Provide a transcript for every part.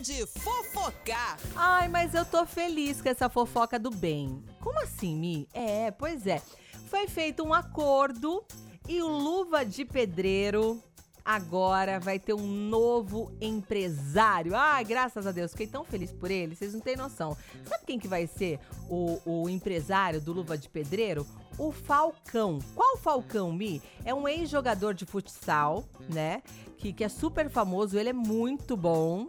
de fofocar. Ai, mas eu tô feliz com essa fofoca do bem. Como assim, Mi? É, pois é. Foi feito um acordo e o Luva de Pedreiro agora vai ter um novo empresário. Ai, graças a Deus, fiquei tão feliz por ele, vocês não têm noção. Sabe quem que vai ser o, o empresário do Luva de Pedreiro? O Falcão. Qual Falcão, Mi? É um ex-jogador de futsal, né? Que, que é super famoso, ele é muito bom.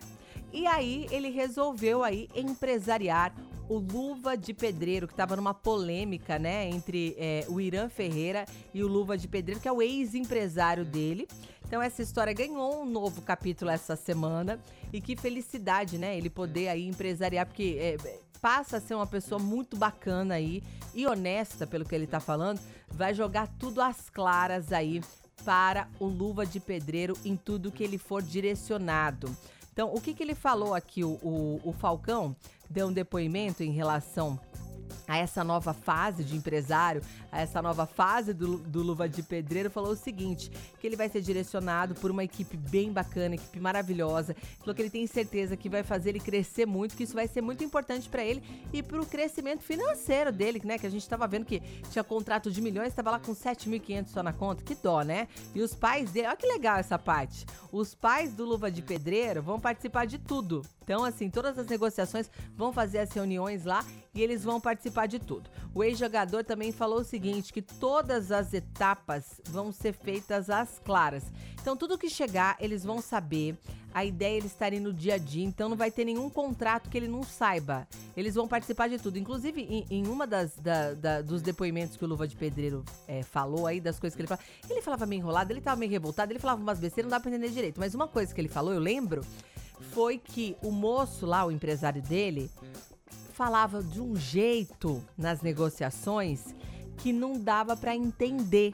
E aí ele resolveu aí empresariar o Luva de Pedreiro, que estava numa polêmica, né, entre é, o Irã Ferreira e o Luva de Pedreiro, que é o ex-empresário dele. Então essa história ganhou um novo capítulo essa semana e que felicidade, né, ele poder aí empresariar, porque é, passa a ser uma pessoa muito bacana aí e honesta pelo que ele tá falando, vai jogar tudo às claras aí para o Luva de Pedreiro em tudo que ele for direcionado. Então, o que, que ele falou aqui, o, o, o Falcão deu um depoimento em relação a essa nova fase de empresário, a essa nova fase do, do Luva de Pedreiro, falou o seguinte: que ele vai ser direcionado por uma equipe bem bacana, equipe maravilhosa. Falou que ele tem certeza que vai fazer ele crescer muito, que isso vai ser muito importante para ele e para o crescimento financeiro dele, né? Que a gente estava vendo que tinha contrato de milhões, estava lá com 7.500 só na conta. Que dó, né? E os pais dele, olha que legal essa parte. Os pais do Luva de Pedreiro vão participar de tudo. Então, assim, todas as negociações vão fazer as reuniões lá e eles vão participar de tudo. O ex-jogador também falou o seguinte, que todas as etapas vão ser feitas às claras. Então, tudo que chegar, eles vão saber. A ideia é eles estarem no dia a dia, então não vai ter nenhum contrato que ele não saiba. Eles vão participar de tudo. Inclusive, em, em uma das da, da, dos depoimentos que o Luva de Pedreiro é, falou aí, das coisas que ele falava, ele falava meio enrolado, ele tava meio revoltado, ele falava umas besteiras, não dá pra entender direito. Mas uma coisa que ele falou, eu lembro, foi que o moço lá, o empresário dele, falava de um jeito nas negociações que não dava para entender,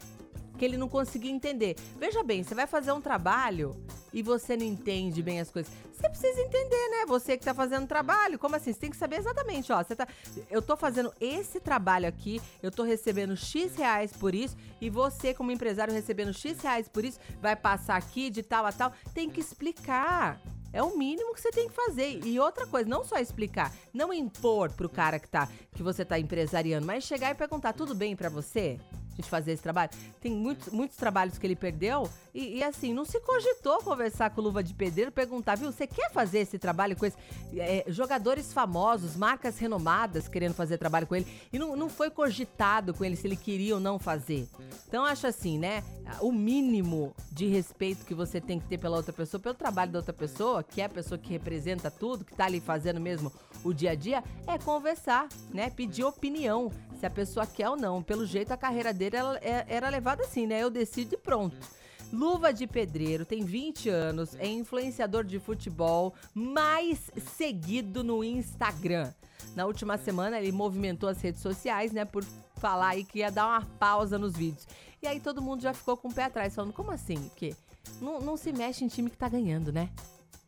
que ele não conseguia entender. Veja bem, você vai fazer um trabalho e você não entende bem as coisas. Você precisa entender, né? Você que tá fazendo trabalho, como assim? Você tem que saber exatamente, ó, você tá eu tô fazendo esse trabalho aqui, eu tô recebendo X reais por isso e você como empresário recebendo X reais por isso, vai passar aqui de tal a tal, tem que explicar. É o mínimo que você tem que fazer. E outra coisa, não só explicar, não impor pro cara que tá que você tá empresariando, mas chegar e perguntar: "Tudo bem para você?" Gente fazer esse trabalho. Tem muitos, muitos trabalhos que ele perdeu e, e, assim, não se cogitou conversar com o Luva de Pedreiro, perguntar, viu, você quer fazer esse trabalho com esse, é, jogadores famosos, marcas renomadas querendo fazer trabalho com ele e não, não foi cogitado com ele se ele queria ou não fazer. Então, acho assim, né, o mínimo de respeito que você tem que ter pela outra pessoa, pelo trabalho da outra pessoa, que é a pessoa que representa tudo, que tá ali fazendo mesmo o dia a dia, é conversar, né, pedir opinião, se a pessoa quer ou não. Pelo jeito, a carreira dele é, era levada assim, né? Eu decido e pronto. Luva de Pedreiro, tem 20 anos, é influenciador de futebol mais seguido no Instagram. Na última semana ele movimentou as redes sociais, né, por falar aí que ia dar uma pausa nos vídeos. E aí todo mundo já ficou com o pé atrás, falando, como assim? Porque não, não se mexe em time que tá ganhando, né?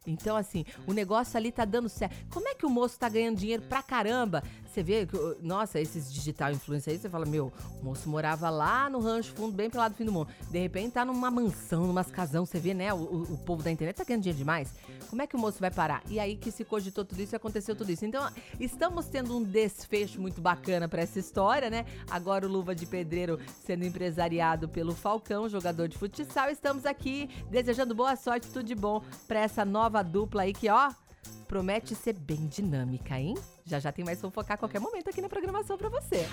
Então, assim, o negócio ali tá dando certo. Como é que o moço tá ganhando dinheiro pra caramba? Você vê que, nossa, esses digital influencers aí, você fala, meu, o moço morava lá no rancho fundo, bem pro lado do fim do mundo. De repente tá numa mansão, numas casão, você vê, né? O, o, povo da internet tá ganhando dinheiro demais. Como é que o moço vai parar? E aí que se cogitou tudo isso e aconteceu tudo isso. Então, estamos tendo um desfecho muito bacana para essa história, né? Agora o Luva de Pedreiro sendo empresariado pelo Falcão, jogador de futsal. Estamos aqui desejando boa sorte, tudo de bom para essa nova dupla aí que, ó, promete ser bem dinâmica, hein? Já já tem mais fofocar a qualquer momento aqui na programação para você.